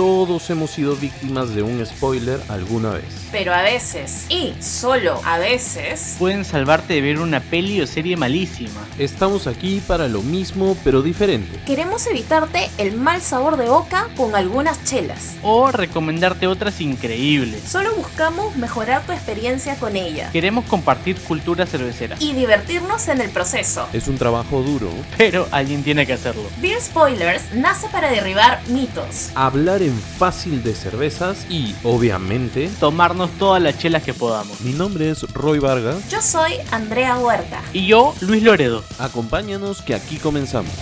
todos hemos sido víctimas de un spoiler alguna vez. Pero a veces, y solo a veces, pueden salvarte de ver una peli o serie malísima. Estamos aquí para lo mismo pero diferente. Queremos evitarte el mal sabor de boca con algunas chelas. O recomendarte otras increíbles. Solo buscamos mejorar tu experiencia con ella. Queremos compartir cultura cervecera. Y divertirnos en el proceso. Es un trabajo duro. Pero alguien tiene que hacerlo. Beer Spoilers nace para derribar mitos. Hablar en fácil de cervezas y, obviamente, tomarnos todas las chelas que podamos. Mi nombre es Roy Vargas. Yo soy Andrea Huerta. Y yo, Luis Loredo. Acompáñanos que aquí comenzamos.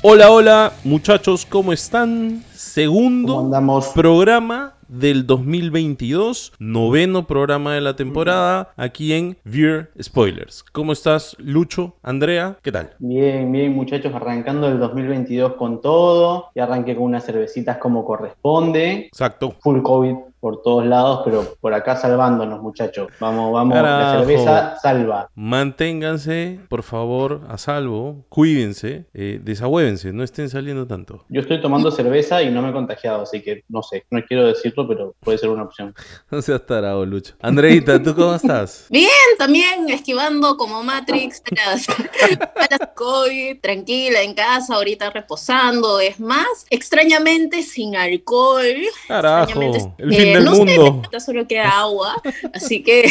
Hola, hola, muchachos, ¿cómo están? Segundo programa del 2022, noveno programa de la temporada, aquí en Beer Spoilers. ¿Cómo estás, Lucho? Andrea, ¿qué tal? Bien, bien, muchachos, arrancando el 2022 con todo. Y arranqué con unas cervecitas como corresponde. Exacto. Full COVID por todos lados, pero por acá salvándonos, muchachos. Vamos, vamos, la cerveza salva. Manténganse, por favor, a salvo, cuídense, eh, no estén saliendo tanto. Yo estoy tomando cerveza y no me he contagiado, así que no sé, no quiero decirlo, pero puede ser una opción. no seas tarado, Lucho. Andreita, ¿tú cómo estás? Bien, también esquivando como Matrix para COVID, tranquila en casa, ahorita reposando, es más, extrañamente sin alcohol. Carajo, el fin del no mundo. Sé, solo queda agua, así que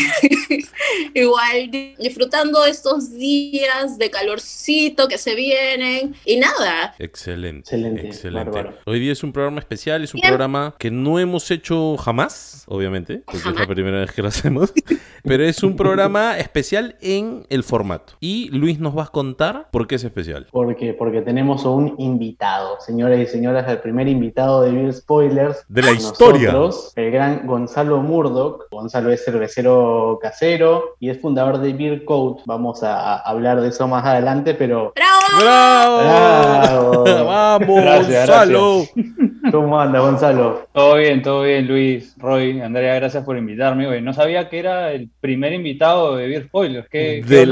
igual disfrutando estos días de calorcito que se vienen y nada. Excelente, excelente. excelente. Hoy día es un programa especial, es un programa que no hemos hecho jamás, obviamente, porque es la primera vez que lo hacemos, pero es un programa especial en el formato. Y Luis nos va a contar por qué es especial. Porque, porque tenemos un invitado, señores y señoras, el primer invitado de Bill Spoilers. De la historia. El gran Gonzalo Murdoch. Gonzalo es cervecero casero y es fundador de Beer Code. Vamos a, hablar de eso más adelante, pero... ¡Bravo! ¡Bravo! ¡Vamos, Gonzalo! ¿Cómo anda, Gonzalo? Todo bien, todo bien, Luis, Roy, Andrea, gracias por invitarme. Oye, no sabía que era el primer invitado de Beer Spoilers. ¿Qué, de,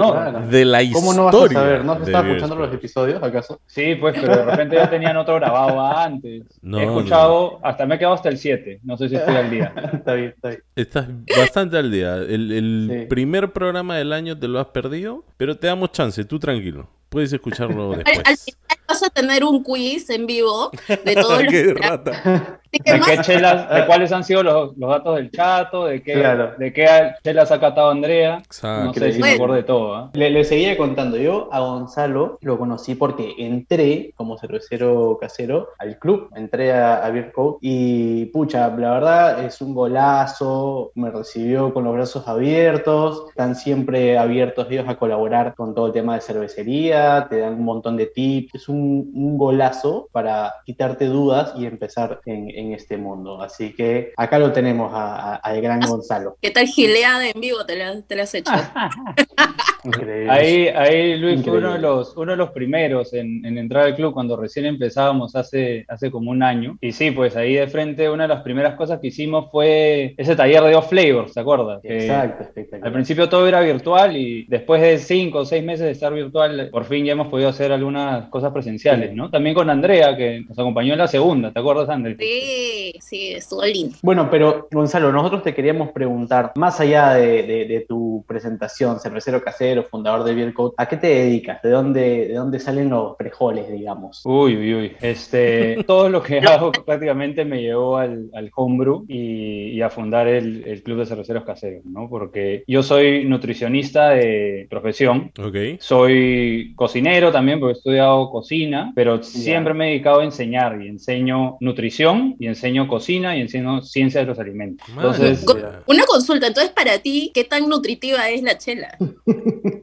de la historia. ¿Cómo no vas a saber? ¿No te estás escuchando los episodios, acaso? Sí, pues, pero de repente ya tenían otro grabado antes. No, He escuchado, hasta me he quedado hasta el 7. No sé si estoy al día. está bien, está bien. Estás bastante al día. El, primer programa del año te lo has perdido, pero te damos chance, tú tranquilo. Puedes escucharlo después. Al, final vas a tener un quiz en vivo de todos los... ¡Qué rata! ¿De, qué chelas, ¿De cuáles han sido los, los datos del chato? ¿De qué, de qué chelas ha catado Andrea? No sé si me acuerdo de todo. ¿eh? Le, seguía contando. Yo a Gonzalo lo conocí porque entré como cervecero casero al club. Entré a, a Beer Code y, pucha, la verdad es un golazo. Me recibió con los brazos abiertos. Están siempre abiertos ellos a colaborar con todo el tema de cervecería. Te dan un montón de tips. Es un, un golazo para quitarte dudas y empezar en en este mundo. Así que acá lo tenemos al gran ah, Gonzalo. ¿Qué tal gileada en vivo te la, te has hecho? ahí, ahí Luis fue uno de los, uno de los primeros en, entrar al club cuando recién empezábamos hace, hace como un año. Y sí, pues ahí de frente una de las primeras cosas que hicimos fue ese taller de off flavors, ¿te acuerdas? Exacto, espectacular. Al principio todo era virtual y después de cinco o seis meses de estar virtual, por fin ya hemos podido hacer algunas cosas presenciales, ¿no? También con Andrea, que nos acompañó en la segunda, ¿te acuerdas, Andrea? Sí, sí, estuvo lindo. Bueno, pero Gonzalo, nosotros te queríamos preguntar, más allá de, tu presentación, cervecero casero, fundador de Beer ¿a qué te dedicas? ¿De dónde, de dónde salen los frejoles, digamos? Uy, uy, uy. Este, todo lo que hago prácticamente me llevó al, al homebrew y, a fundar el, Club de Cerveceros Caseros, ¿no? Porque yo soy nutricionista de profesión. Ok. Soy cocinero también, porque he estudiado cocina, pero siempre me he dedicado a enseñar y enseño nutrición y enseño cocina y enseño ciencia de los alimentos. Entonces, una consulta, entonces para ti, ¿qué tan nutritiva es la chela?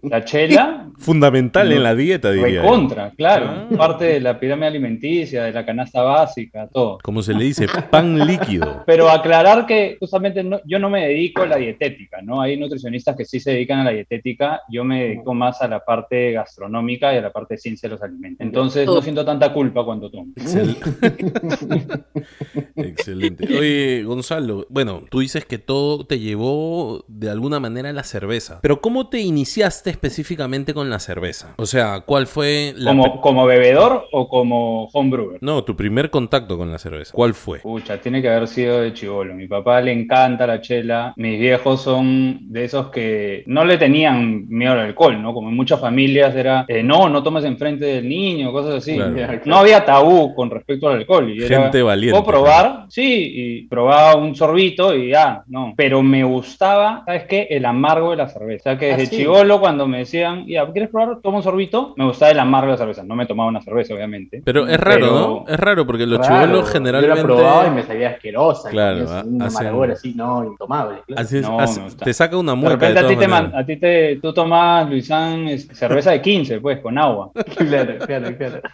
La chela... Fundamental en la dieta, diría. Contra, claro. Ah. Parte de la pirámide alimenticia, de la canasta básica, todo. Como se le dice, pan líquido. Pero aclarar que justamente yo no me dedico a la dietética, ¿no? Hay nutricionistas que sí se dedican a la dietética, yo me dedico más a la parte gastronómica y a la parte de ciencia de los alimentos. Entonces no siento tanta culpa cuando tomo. Excelente. Oye, Gonzalo, bueno, tú dices que todo te llevó de alguna manera a la cerveza. Pero ¿cómo te iniciaste específicamente con la cerveza? O sea, ¿cuál fue la... ¿Como, como bebedor o como homebrewer? No, tu primer contacto con la cerveza. ¿Cuál fue? Pucha, tiene que haber sido de chivolo. Mi papá le encanta la chela. Mis viejos son de esos que no le tenían miedo al alcohol, ¿no? Como en muchas familias era, eh, no, no tomes enfrente del niño, cosas así. No había tabú con respecto al alcohol. Y Gente valiente. ¿Puedo probar? Sí, y probaba un sorbito y ya, no. Pero me gustaba, ¿sabes qué? El amargo de la cerveza. O sea, que desde ah, chivolo cuando me decían, ya, ¿quieres probar? Toma un sorbito. Me gustaba el amargo de la cerveza. No me tomaba una cerveza, obviamente. Pero es raro, ¿no? Es raro porque los chivolos generalmente... Yo la probaba y me salía asquerosa. Claro. Una amargura así, no, intomable. Así, te saca una mueca de, a ti te a ti te, tú tomas, Luisán, cerveza de 15, pues, con agua. claro, claro, claro.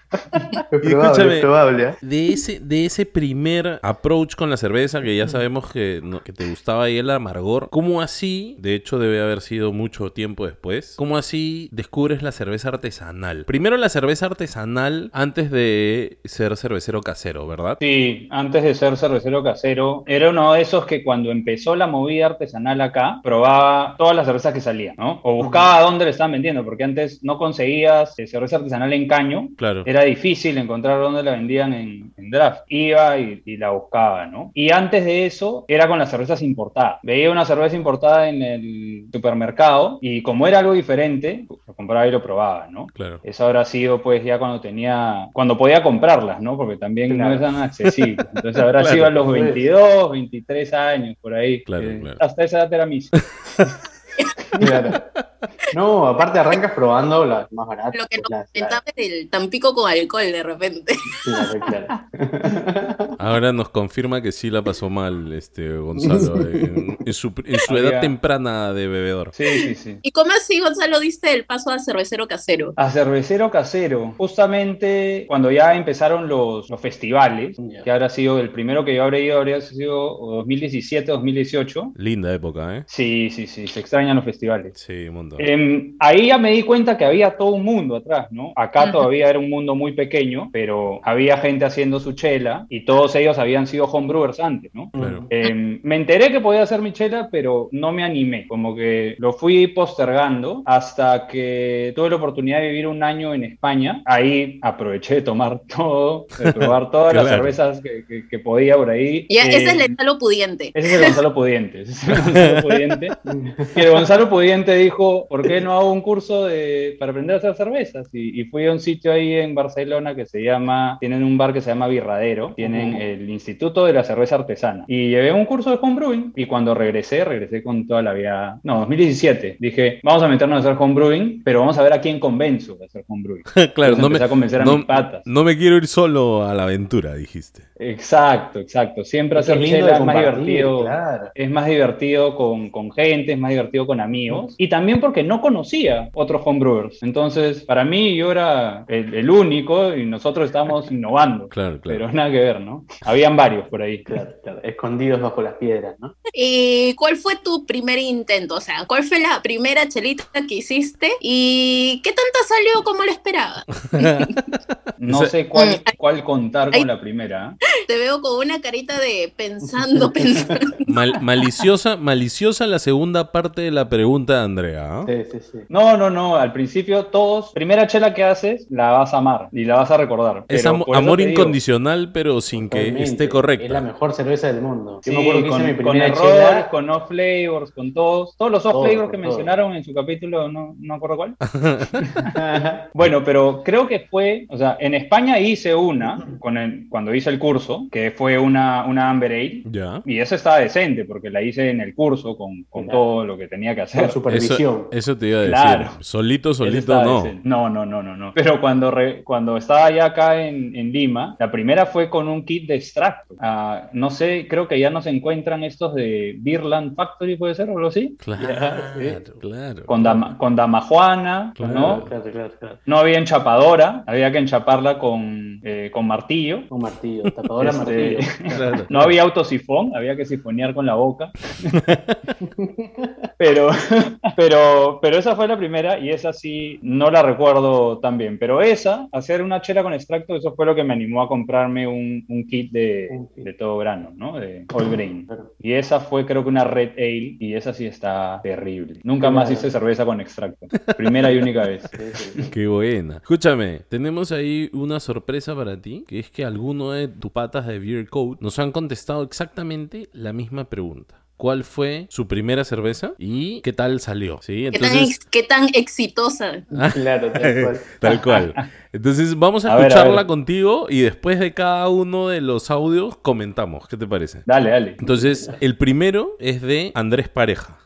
Es probable, probable, ¿eh? de, ese, de ese primer approach con la cerveza, que ya sabemos que, que te gustaba ahí el amargor, ¿cómo así, de hecho debe haber sido mucho tiempo después, cómo así descubres la cerveza artesanal? Primero la cerveza artesanal antes de ser cervecero casero, ¿verdad? Sí, antes de ser cervecero casero, era uno de esos que cuando empezó la movida artesanal acá, probaba todas las cervezas que salían, ¿no? O buscaba dónde le estaban vendiendo, porque antes no conseguías eh, cerveza artesanal en caño. Claro. Era difícil encontrar dónde la vendían en, draft. Iba y, la buscaba, ¿no? Y antes de eso, era con las cervezas importadas. Veía una cerveza importada en el supermercado y como era algo diferente, lo compraba y lo probaba, ¿no? Claro. Eso habrá sido, pues, ya cuando tenía, cuando podía comprarlas, ¿no? Porque también no eran accesibles. Entonces habrá sido a los 22, 23 años, por ahí. Claro, eh, claro. Hasta esa edad era mis. No, aparte arrancas probando las más baratas. Lo que nos comentaba el Tampico con alcohol de repente. Claro, claro. Ahora nos confirma que sí la pasó mal este Gonzalo en, su, edad temprana de bebedor. Sí, sí, sí. ¿Y cómo así, Gonzalo, diste el paso a cervecero casero? A cervecero casero. Justamente cuando ya empezaron los, los festivales, que habrá sido el primero que yo habré ido, habría sido 2017, 2018. Linda época, ¿eh? Sí, sí, sí. Se extrañan los festivales. Sí, mundo. Em, ahí ya me di cuenta que había todo un mundo atrás, ¿no? Acá todavía era un mundo muy pequeño, pero había gente haciendo su chela y todos ellos habían sido homebrewers antes, ¿no? Em, me enteré que podía hacer mi chela, pero no me animé, como que lo fui postergando hasta que tuve la oportunidad de vivir un año en España. Ahí aproveché de tomar todo, de probar todas las cervezas que, podía por ahí. Y ese es el em, Gonzalo Pudiente. Ese es el Gonzalo Pudiente. Ese es el Gonzalo Pudiente. Y el Pudiente dijo, ¿por qué no hago un curso de, para aprender a hacer cervezas? Y, fui a un sitio ahí en Barcelona que se llama, tienen un bar que se llama Birradero, tienen el Instituto de la Cerveza Artesana. Y llevé un curso de homebrewing y cuando regresé, regresé con toda la vida, no, 2017, dije, vamos a meternos a hacer homebrewing, pero vamos a ver a quién convenzo de hacer homebrewing. claro, no me, a convencer a mis patas. No me quiero ir solo a la aventura, dijiste. Exacto, exacto. Siempre hacer chela es más divertido. Es más divertido con, con gente, es más divertido con amigos. Y también porque no conocía otros homebrewers. Entonces, para mí, yo era el, único y nosotros estábamos innovando. Claro, claro. Pero nada que ver, ¿no? Habían varios por ahí. Claro, claro. Escondidos bajo las piedras, ¿no? ¿Y cuál fue tu primer intento? O sea, ¿cuál fue la primera chelita que hiciste? ¿Y qué tanto salió como lo esperaba? no sé cuál, cuál contar con la primera. Te veo con una carita de pensando, pensando. maliciosa, maliciosa la segunda parte de la pregunta de Andrea. Sí, sí, sí. No, no, no. Al principio todos, primera chela que haces, la vas a amar y la vas a recordar. Es amor incondicional, pero sin que esté correcto. Es la mejor cerveza del mundo. Sí, con, mi con errores, con off flavors, con todos. Todos los off flavors que mencionaron en su capítulo, no, no acuerdo cuál. bueno, pero creo que fue, o sea, en España hice una, con el, cuando hice el curso que fue una, una Amber Ale. Y eso estaba decente, porque la hice en el curso con, con todo lo que tenía que hacer. supervisión. Eso, te iba a decir. Solito, solito no. No, no, no, no, no. Pero cuando, cuando estaba ya acá en, en, Lima, la primera fue con un kit de extracto. Ah, no sé, creo que ya no se encuentran estos de Beerland Factory, ¿puede ser o algo así? Claro, claro. Con, dama, con damajuana, ¿no? No había enchapadora, había que enchaparla con, eh, con martillo. Con martillo, Este, no había autosifón, había que sifonear con la boca. pero, pero, pero esa fue la primera y esa sí no la recuerdo tan bien. Pero esa, hacer una chela con extracto, eso fue lo que me animó a comprarme un, un kit de, de, todo grano, ¿no? De All Grain. Y esa fue creo que una Red Ale y esa sí está terrible. Nunca más hice cerveza con extracto. Primera y única vez. Qué buena. Escúchame, tenemos ahí una sorpresa para ti, que es que alguno de tus patas de Beer Code nos han contestado exactamente la misma pregunta cuál fue su primera cerveza y qué tal salió. ¿sí? Entonces... ¿Qué, tan, exitosa. claro, tal cual. tal cual. Entonces vamos a, escucharla contigo y después de cada uno de los audios comentamos. ¿Qué te parece? Dale, dale. Entonces, el primero es de Andrés Pareja.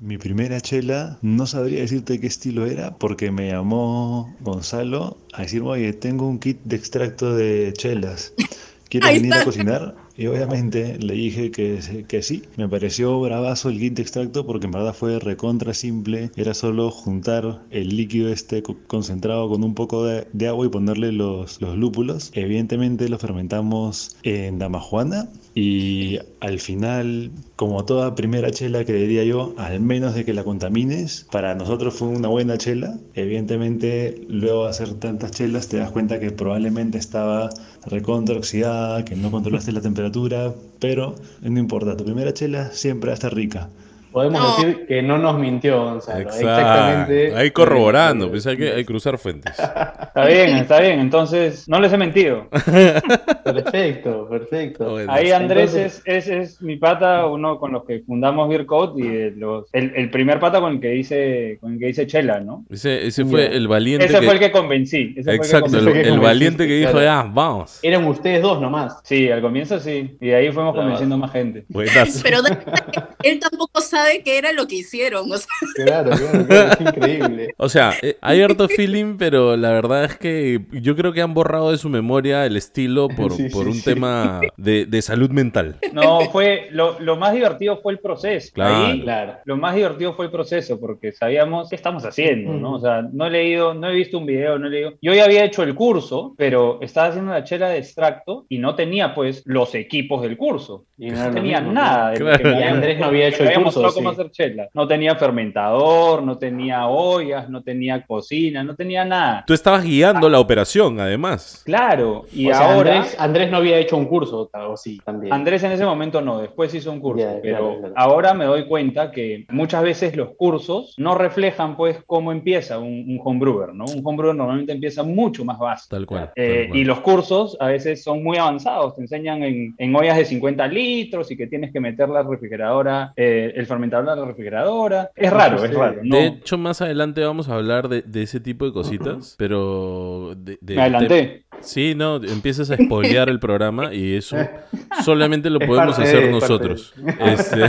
Mi primera chela, no sabría decirte qué estilo era, porque me llamó Gonzalo a decirme, oye, tengo un kit de extracto de chelas. ¿Quieres venir a cocinar? Y obviamente le dije que, que sí. Me pareció bravazo el de extracto porque en verdad fue recontra simple. Era solo juntar el líquido este concentrado con un poco de, de agua y ponerle los, los lúpulos. Evidentemente lo fermentamos en damajuana y al final, como toda primera chela que diría yo, al menos de que la contamines, para nosotros fue una buena chela. Evidentemente, luego de hacer tantas chelas te das cuenta que probablemente estaba recontra oxidada, que no controlaste la temperatura, pero no importa, tu primera chela siempre va a estar rica. Podemos decir que no nos mintió Gonzalo. Exactamente. Ahí corroborando, pues hay que cruzar fuentes. Está bien, está bien. Entonces, no les he mentido. perfecto, perfecto. Ahí Andrés es, es, es, mi pata, uno con los que fundamos Beer Code y los, el, el, primer pata con el que hice, con el que hice Chela, ¿no? Ese, ese fue el valiente. Ese fue el que convencí. Exacto, el, valiente que dijo, ya, vamos. Eran ustedes dos nomás. Sí, al comienzo sí. Y ahí fuimos convenciendo más gente. Pero él tampoco sabe sabe qué era lo que hicieron. O sea. Claro, claro, es increíble. O sea, eh, hay harto feeling, pero la verdad es que yo creo que han borrado de su memoria el estilo por, por un tema de, de, salud mental. No, fue lo, lo, más divertido fue el proceso. Claro. Ahí, claro. Lo más divertido fue el proceso, porque sabíamos qué estamos haciendo, ¿no? O sea, no he leído, no he visto un video, no he leído. Yo ya había hecho el curso, pero estaba haciendo la chela de extracto y no tenía, pues, los equipos del curso. Y no, tenía nada. De claro. que Andrés no había hecho el curso cómo hacer chela. No tenía fermentador, no tenía ollas, no tenía cocina, no tenía nada. Tú estabas guiando la operación, además. Claro, y o sea, ahora... Andrés, Andrés, no había hecho un curso, o sí, también. Andrés en ese momento no, después hizo un curso, yeah, pero claro, claro. ahora me doy cuenta que muchas veces los cursos no reflejan pues cómo empieza un, un homebrewer, ¿no? Un homebrewer normalmente empieza mucho más básico. Tal cual, eh, tal cual. Y los cursos a veces son muy avanzados, te enseñan en, en ollas de 50 litros y que tienes que meter la refrigeradora, eh, el fermentador a la refrigeradora. Es raro, es raro. ¿no? De hecho, más adelante vamos a hablar de, de ese tipo de cositas, pero... De, de, Me adelanté. Sí, no, empiezas a spoilear el programa y eso solamente lo podemos parte, hacer nosotros. Este...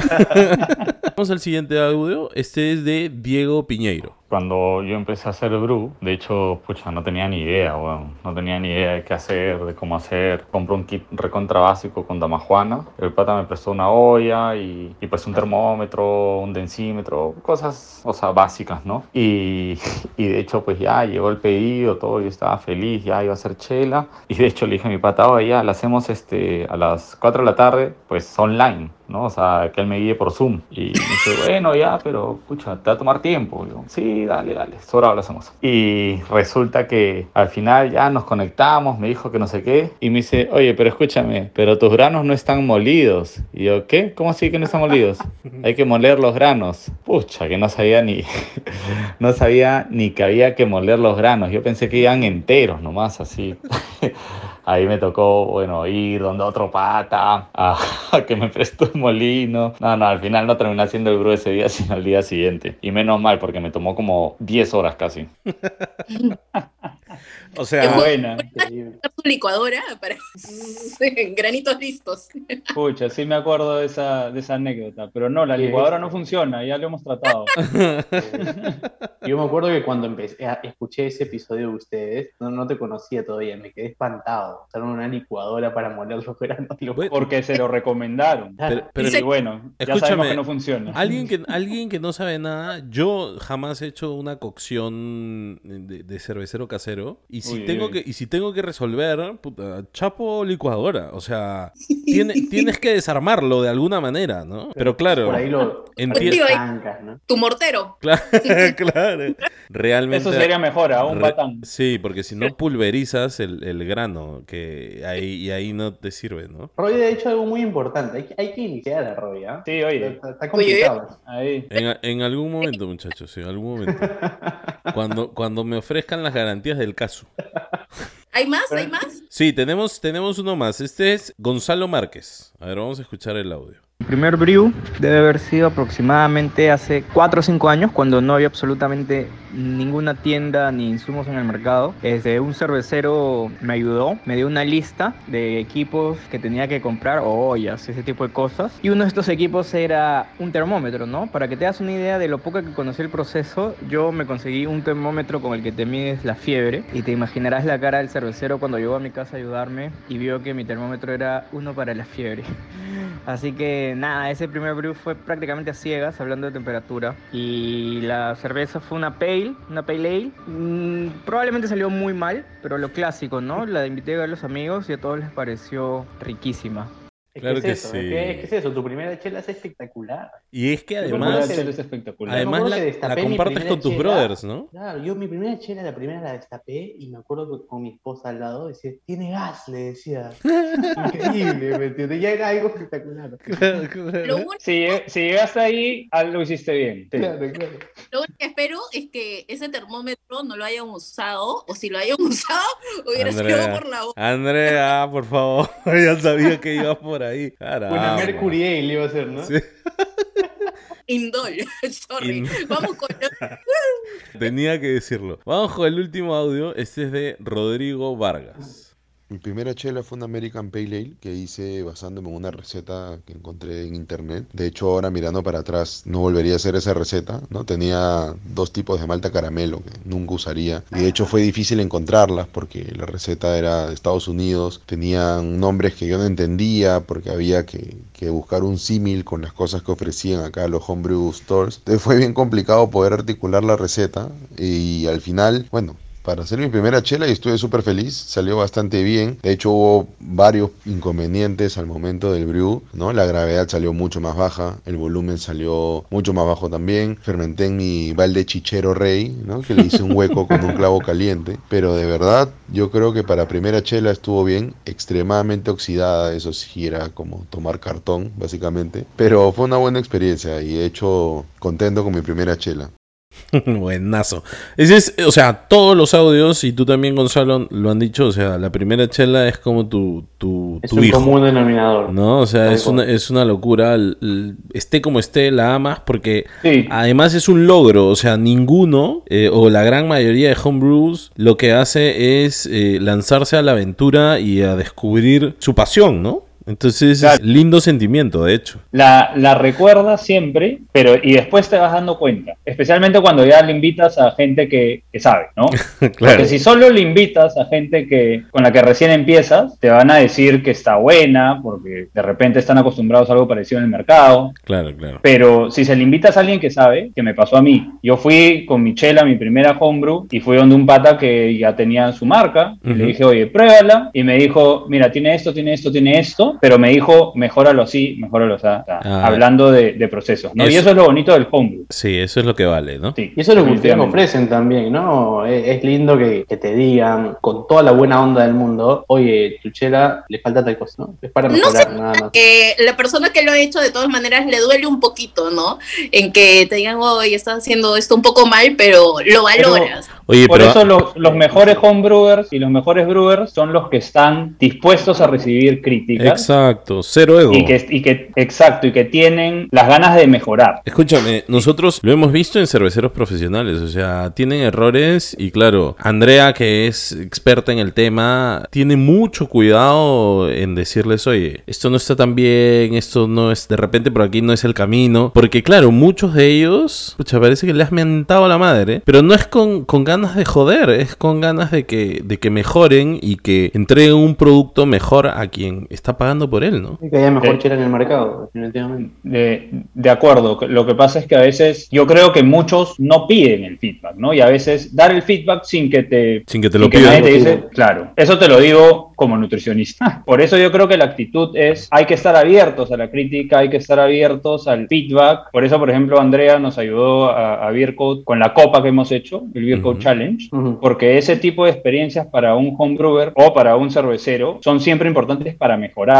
Vamos al siguiente audio. Este es de Diego Piñeiro. Cuando yo empecé a hacer brew, de hecho, pucha, no tenía ni idea, bueno, no tenía ni idea de qué hacer, de cómo hacer. Compré un kit recontra básico con damajuana. El pata me prestó una olla y, y pues un termómetro, un densímetro, cosas, o sea, básicas, ¿no? Y, y de hecho, pues ya llegó el pedido, todo, yo estaba feliz, ya iba a hacer chela. Y de hecho le dije a mi pata, oye, ya la hacemos este, a las 4 de la tarde, pues online. ¿No? O sea, que él me guíe por Zoom. Y me dice, bueno, ya, pero, escucha, te va a tomar tiempo. Y yo, sí, dale, dale, sobrado lo hacemos. Y resulta que al final ya nos conectamos, me dijo que no sé qué, y me dice, oye, pero escúchame, pero tus granos no están molidos. Y yo, ¿qué? ¿Cómo así que no están molidos? Hay que moler los granos. Pucha, que no sabía ni, no sabía ni que había que moler los granos. Yo pensé que iban enteros nomás, así. Ahí me tocó, bueno, ir donde otro pata a, que me prestó un molino. No, no, al final no terminé haciendo el brew ese día, sino el día siguiente. Y menos mal, porque me tomó como 10 horas casi. O sea, buena. Tu licuadora para granitos listos. Pucha, sí me acuerdo de esa, de esa anécdota. Pero no, la licuadora no funciona, ya lo hemos tratado. Yo me acuerdo que cuando empecé, escuché ese episodio de ustedes, no, no te conocía todavía, me quedé espantado. Usaron una licuadora para moler los granos. Porque se lo recomendaron. Pero, pero y bueno, ya sabemos que no funciona. Alguien que, alguien que no sabe nada, yo jamás he hecho una cocción de, de cervecero casero Y si, tengo, Que, y si tengo que resolver, puta, chapo licuadora. O sea, tiene, tienes que desarmarlo de alguna manera, ¿no? Pero claro. Por ahí lo. Tu mortero. Claro, claro. Realmente. Eso sería mejor, a un batán. Sí, porque si no pulverizas el, el, grano, que ahí, y ahí no te sirve, ¿no? Roy ha hecho algo muy importante. Hay que, hay que iniciar a Roy, ¿ah? Sí, oye. Está, complicado. Ahí. En, en, algún momento, muchachos, en algún momento. cuando, cuando me ofrezcan las garantías del caso. ¿Hay más? ¿Hay más? Sí, tenemos, tenemos uno más. Este es Gonzalo Márquez. A ver, vamos a escuchar el audio. El primer brew debe haber sido aproximadamente hace 4 o 5 años, cuando no había absolutamente ninguna tienda ni insumos en el mercado. Este, un cervecero me ayudó, me dio una lista de equipos que tenía que comprar, o ollas, ese tipo de cosas. Y uno de estos equipos era un termómetro, ¿no? Para que te das una idea de lo poco que conocí el proceso, yo me conseguí un termómetro con el que te mides la fiebre y te imaginarás la cara del cervecero cuando llegó a mi casa a ayudarme y vio que mi termómetro era uno para la fiebre. Así que nada, ese primer brew fue prácticamente a ciegas, hablando de temperatura. Y la cerveza fue una pale, una pale ale. Mm, probablemente salió muy mal, pero lo clásico, ¿no? La invité a los amigos y a todos les pareció riquísima. Claro que, es eso, sí. ¿Qué, es eso? Tu primera chela es espectacular. Y es que además, es espectacular. además la, la compartes con tus brothers, ¿no? Claro, yo mi primera chela, la primera la destapé y me acuerdo que con mi esposa al lado decía, tiene gas, le decía. Increíble, ¿me entiendes? Ya era algo espectacular. Claro, claro. Lo, Si, si llegaste ahí, algo hiciste bien. Sí. Claro, claro. lo único que espero es que ese termómetro no lo hayan usado, o si lo hayan usado, hubiera sido Andrea, por la boca. Andrea, por favor, ya sabía que ibas por ahí. Caramba. Una Mercury Ale iba a ser, ¿no? Sí. Indol, sorry. In- Vamos con Tenía que decirlo. Vamos con el último audio. Este es de Rodrigo Vargas. Mi primera chela fue una American Pale Ale que hice basándome en una receta que encontré en internet. De hecho, ahora mirando para atrás, no volvería a hacer esa receta, ¿no? Tenía dos tipos de malta caramelo que nunca usaría. Y de hecho fue difícil encontrarlas porque la receta era de Estados Unidos. Tenían nombres que yo no entendía porque había que, que buscar un símil con las cosas que ofrecían acá los homebrew stores. Entonces fue bien complicado poder articular la receta y al final, bueno, para hacer mi primera chela y estuve súper feliz, salió bastante bien. De hecho hubo varios inconvenientes al momento del brew, ¿no? La gravedad salió mucho más baja, el volumen salió mucho más bajo también. Fermenté en mi balde chichero rey, ¿no? Que le hice un hueco con un clavo caliente. Pero de verdad, yo creo que para primera chela estuvo bien, extremadamente oxidada, eso sí era como tomar cartón, básicamente. Pero fue una buena experiencia y de hecho contento con mi primera chela. Buenazo. Ese es, o sea, todos los audios, y tú también, Gonzalo, lo han dicho, o sea, la primera chela es como tu, tu, Es tu un hijo. común denominador. ¿No? O sea, es una, es una locura. Esté como esté, la amas porque Sí. además es un logro. O sea, ninguno eh, o la gran mayoría de homebrews lo que hace es eh, lanzarse a la aventura y a descubrir su pasión, ¿no? Entonces, Claro. es lindo sentimiento, de hecho. La, la recuerdas siempre, pero y después te vas dando cuenta. Especialmente cuando ya le invitas a gente que, que sabe, ¿no? Porque si solo le invitas a gente que con la que recién empiezas, te van a decir que está buena, porque de repente están acostumbrados a algo parecido en el mercado. Claro, claro. Pero si se le invitas a alguien que sabe, que me pasó a mí, yo fui con mi chela, mi primera homebrew, y fui donde un pata que ya tenía su marca, y le Ujú. dije, oye, pruébala, y me dijo, mira, tiene esto, tiene esto, tiene esto, pero me dijo, mejóralo así, mejóralo así, o sea, Ah. hablando de, de procesos, ¿no? Y Eso- es lo bonito del homebrew. Sí, eso es lo que vale, ¿no? Sí, Y eso es lo que ustedes ofrecen también, ¿no? Es, es lindo que, que te digan, con toda la buena onda del mundo, oye, tu chela le falta tal cosa, ¿no? Es para No mejorar, nada más. que la persona que lo ha hecho de todas maneras le duele un poquito, ¿no? En que te digan, oye, estás haciendo esto un poco mal, pero lo valoras. Oye, Por pero eso los, los mejores homebrewers y los mejores brewers son los que están dispuestos a recibir críticas. Exacto, cero ego. Y que, y que, exacto, y que tienen las ganas de mejorar. Escúchame, nosotros lo hemos visto en cerveceros profesionales, o sea, tienen errores y claro, Andrea, que es experta en el tema, tiene mucho cuidado en decirles, oye, esto no está tan bien, esto no es, de repente por aquí no es el camino, porque claro, muchos de ellos, pucha, parece que le has mentado a la madre, pero no es con, con ganas de joder, es con ganas de que, de que mejoren y que entreguen un producto mejor a quien está pagando pagando por él, ¿no? que haya mejor chela en el mercado, definitivamente. De, de, acuerdo. Lo que pasa es que a veces yo creo que muchos no piden el feedback, ¿no? Y a veces dar el feedback sin que te... Sin que te lo pidan. claro, eso te lo digo como nutricionista. Por eso yo creo que la actitud es, hay que estar abiertos a la crítica, hay que estar abiertos al feedback. Por eso, por ejemplo, Andrea nos ayudó a, a con la copa que hemos hecho, el Beer Challenge, porque ese tipo de experiencias para un homebrewer o para un cervecero son siempre importantes para mejorar,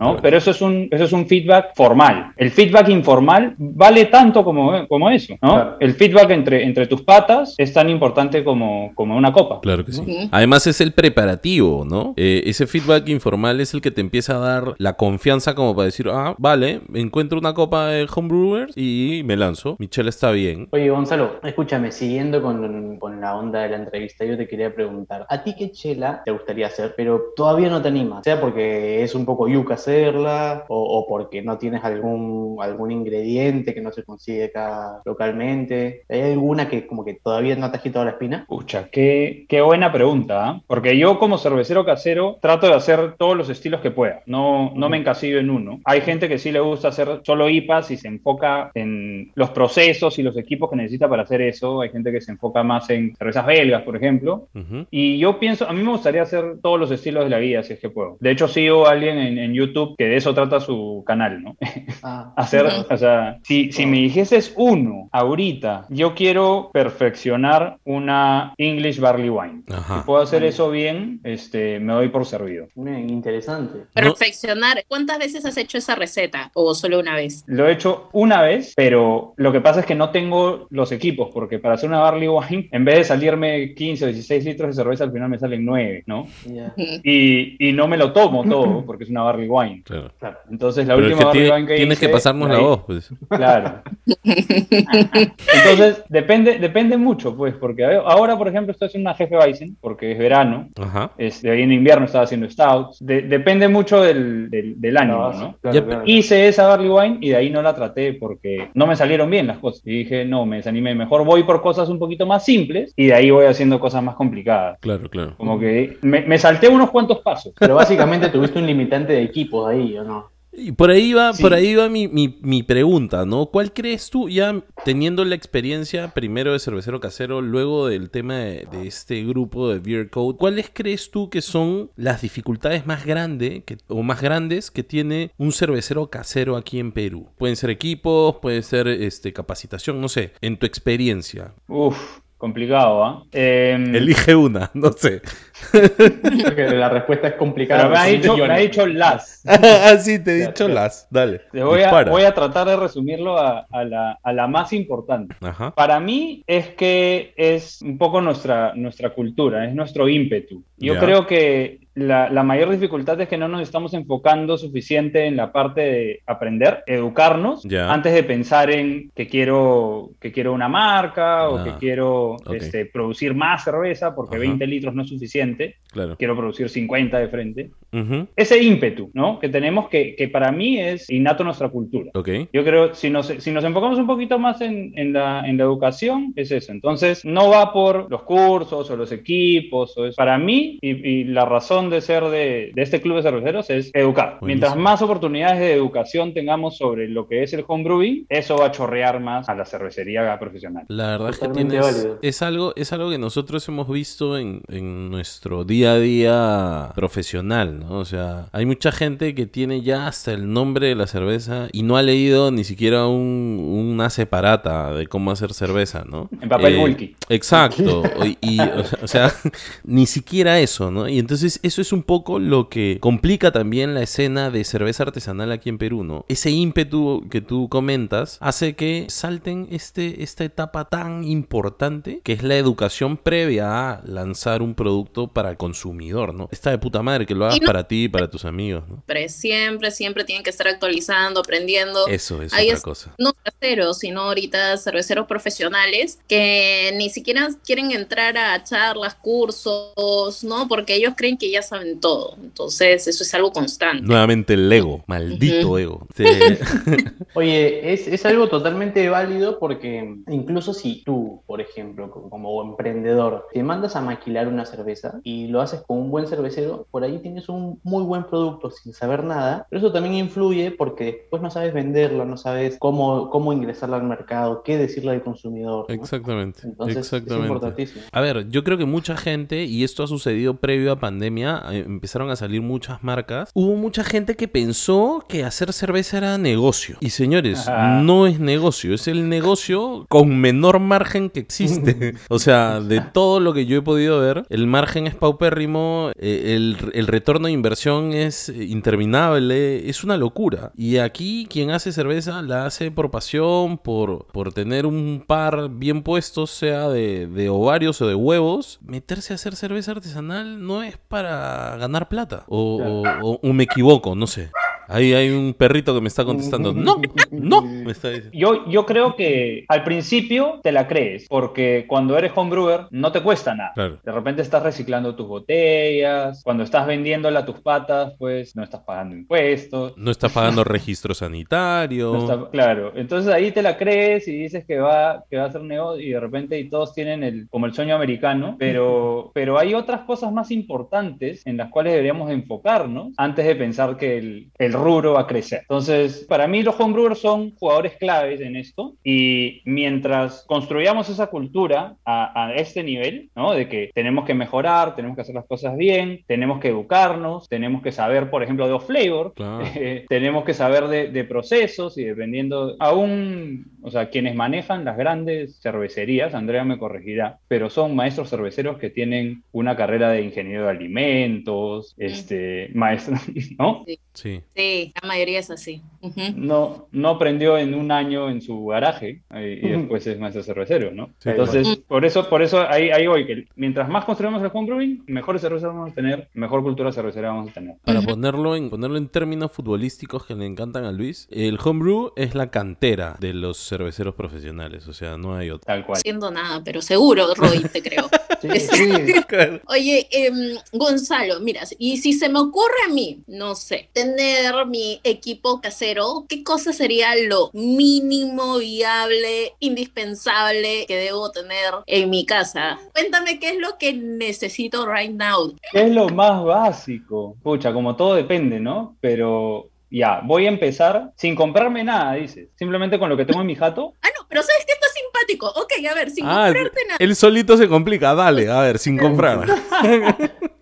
¿no? Pero eso es, un, eso es un feedback formal. El feedback informal vale tanto como, como eso, ¿no? El feedback entre, entre tus patas es tan importante como, como una copa. Claro que sí. Además es el preparativo, ¿no? Eh, ese feedback informal es el que te empieza a dar la confianza como para decir, ah, vale, encuentro una copa de homebrewers y me lanzo. Michelle está bien. Oye, Gonzalo, escúchame, siguiendo con, con la onda de la entrevista, yo te quería preguntar, ¿a ti qué chela te gustaría hacer, pero todavía no te animas? Sea porque es un poco yuca hacerla o, porque no tienes algún, algún ingrediente que no se consigue acá localmente. ¿Hay alguna que como que todavía no te has quitado la espina? Pucha, qué, qué buena pregunta, ¿eh? porque yo como cervecero casero trato de hacer todos los estilos que pueda, no, no me encasillo en uno. Hay gente que sí le gusta hacer solo IPAs y se enfoca en los procesos y los equipos que necesita para hacer eso. Hay gente que se enfoca más en cervezas belgas, por ejemplo. Y yo pienso, a mí me gustaría hacer todos los estilos de la vida, si es que puedo. De hecho, sigo a alguien en, YouTube que de eso trata su canal, ¿no? Ah. hacer, o sea, si, si me dijeses uno ahorita, yo quiero perfeccionar una English Barley Wine. Si puedo hacer eso bien, este, me doy por servido. interesante. Perfeccionar. ¿Cuántas veces has hecho esa receta? ¿O solo una vez? Lo he hecho una vez, pero lo que pasa es que no tengo los equipos, porque para hacer una Barley Wine, en vez de salirme 15 o 16 litros de cerveza, al final me salen 9, ¿no? Y, y, no me lo tomo todo, porque es una Barley Wine. Claro. Entonces, la última Barley Wine que Tienes que pasarnos la voz, pues. Claro. Entonces, depende, depende mucho, pues, porque ahora, por ejemplo, estoy haciendo una jefe Bison, porque es verano. Ajá. Este, ahí en invierno estaba haciendo stouts. depende mucho del, del, ánimo, ¿no? Hice esa Barley Wine y de ahí no la traté porque no me salieron bien las cosas. Y dije, no, me desanimé. Mejor voy por cosas un poquito más simples y de ahí voy haciendo cosas más complicadas. Claro, claro. Como que me, me salté unos cuantos pasos. Pero básicamente tuviste un limitante de equipos ahí, ¿o no? Y por ahí va, por ahí va mi, mi, pregunta, ¿no? ¿Cuál crees tú, ya teniendo la experiencia primero de cervecero casero, luego del tema de, este grupo de Beer Code, cuáles crees tú que son las dificultades más grandes que, o más grandes que tiene un cervecero casero aquí en Perú? Pueden ser equipos, puede ser este capacitación, no sé, en tu experiencia. Uf, Complicado, ¿ah? Em, Elige una, no sé. la respuesta es complicada. Pero me ha, dicho, me ha dicho las. ah, sí, te he dicho las. Dale. voy, a, voy, a, tratar de resumirlo a, la, a la, más importante. Para mí es que es un poco nuestra, nuestra cultura, es nuestro ímpetu. Yo creo que la, mayor dificultad es que no nos estamos enfocando suficiente en la parte de aprender, educarnos, antes de pensar en que quiero, que quiero una marca o que ah, quiero este, producir más cerveza porque 20 litros no es suficiente. Quiero producir 50 de frente. Ese ímpetu, ¿no? Que tenemos que, que para mí es innato nuestra cultura. Yo creo, si nos, si nos enfocamos un poquito más en, en, la, en la educación, es eso. Entonces, no va por los cursos o los equipos. O es, para mí, y, y la razón de ser de, de, este club de cerveceros es educar. Mientras más oportunidades de educación tengamos sobre lo que es el homebrewing, eso va a chorrear más a la cervecería profesional. La verdad es que tienes, es, algo, es algo que nosotros hemos visto en, en nuestro día a día profesional. ¿no? O sea, hay mucha gente que tiene ya hasta el nombre de la cerveza y no ha leído ni siquiera un, una separata de cómo hacer cerveza, ¿no? En papel eh, Exacto. y, o, sea, ni siquiera eso, ¿no? Y entonces eso es un poco lo que complica también la escena de cerveza artesanal aquí en Perú, ¿no? Ese ímpetu que tú comentas hace que salten este, esta etapa tan importante que es la educación previa a lanzar un producto para el consumidor, ¿no? Está de puta madre que lo hagas para ti y para tus amigos, ¿no? Pero siempre, siempre tienen que estar actualizando, aprendiendo. Eso es otra cosa. No caseros, sino ahorita cerveceros profesionales que ni siquiera quieren entrar a charlas, cursos, ¿no? Porque ellos creen que ya saben todo. Entonces, eso es algo constante. Nuevamente el ego, maldito ego. Oye, es, es, algo totalmente válido porque incluso si tú, por ejemplo, como emprendedor, te mandas a maquilar una cerveza y lo haces con un buen cervecero, por ahí tienes un muy buen producto sin saber nada, pero eso también influye porque después no sabes venderlo, no sabes cómo, cómo ingresarlo al mercado, qué decirle al consumidor. Exactamente. Entonces, exactamente. es importantísimo. A ver, yo creo que mucha gente, y esto ha sucedido previo a pandemia, eh, empezaron a salir muchas marcas. Hubo mucha gente que pensó que hacer cerveza era negocio. Y señores, no es negocio, es el negocio con menor margen que existe. o sea, de todo lo que yo he podido ver, el margen es paupérrimo, eh, el, el retorno de inversión es interminable, es una locura. Y aquí quien hace cerveza la hace por pasión, por, por tener un par bien puestos, sea de, de ovarios o de huevos. Meterse a hacer cerveza artesanal no es para ganar plata. O, o, o me equivoco, no sé. Ahí hay un perrito que me está contestando. No, no, me está diciendo. Yo, yo creo que al principio te la crees, porque cuando eres homebrewer no te cuesta nada. Claro. De repente estás reciclando tus botellas, cuando estás vendiéndola a tus patas, pues no estás pagando impuestos. No estás pagando registro sanitario. No está- claro, entonces ahí te la crees y dices que va, que va a ser un negocio y de repente y todos tienen el, como el sueño americano, pero, pero hay otras cosas más importantes en las cuales deberíamos de enfocarnos antes de pensar que el, el rubro va a crecer. Entonces, para mí los homebrewers son jugadores claves en esto y mientras construyamos esa cultura a, a este nivel, ¿no? De que tenemos que mejorar, tenemos que hacer las cosas bien, tenemos que educarnos, tenemos que saber, por ejemplo, de off-flavor, Claro. eh, tenemos que saber de, de procesos y dependiendo, aún, o sea, quienes manejan las grandes cervecerías, Andrea me corregirá, pero son maestros cerveceros que tienen una carrera de ingeniero de alimentos, este, maestro, ¿no? Sí. Sí, la mayoría es así. No, no aprendió en un año en su garaje eh, y después es maestro cervecero, ¿no? Sí, Entonces, por eso, por eso ahí, ahí voy, que mientras más construimos el homebrewing, mejores cervezas vamos a tener, mejor cultura cervecera vamos a tener. Para ponerlo en, ponerlo en términos futbolísticos que le encantan a Luis, el homebrew es la cantera de los cerveceros profesionales, o sea, no hay otro. Tal cual. Haciendo nada, pero seguro, Roy, te creo. Sí, sí. Oye, em, Gonzalo, mira, y si se me ocurre a mí, no sé, tener mi equipo casero, ¿qué cosa sería lo mínimo viable, indispensable que debo tener en mi casa? Cuéntame qué es lo que necesito right now. ¿Qué es lo más básico? Pucha, como todo depende, ¿no? Pero ya, voy a empezar sin comprarme nada, dices. Simplemente con lo que tengo en mi jato. Ah, no, pero ¿sabes qué está simpático? Ok, a ver, sin Ah, comprarte nada. él solito se complica, dale, a ver, sin comprar.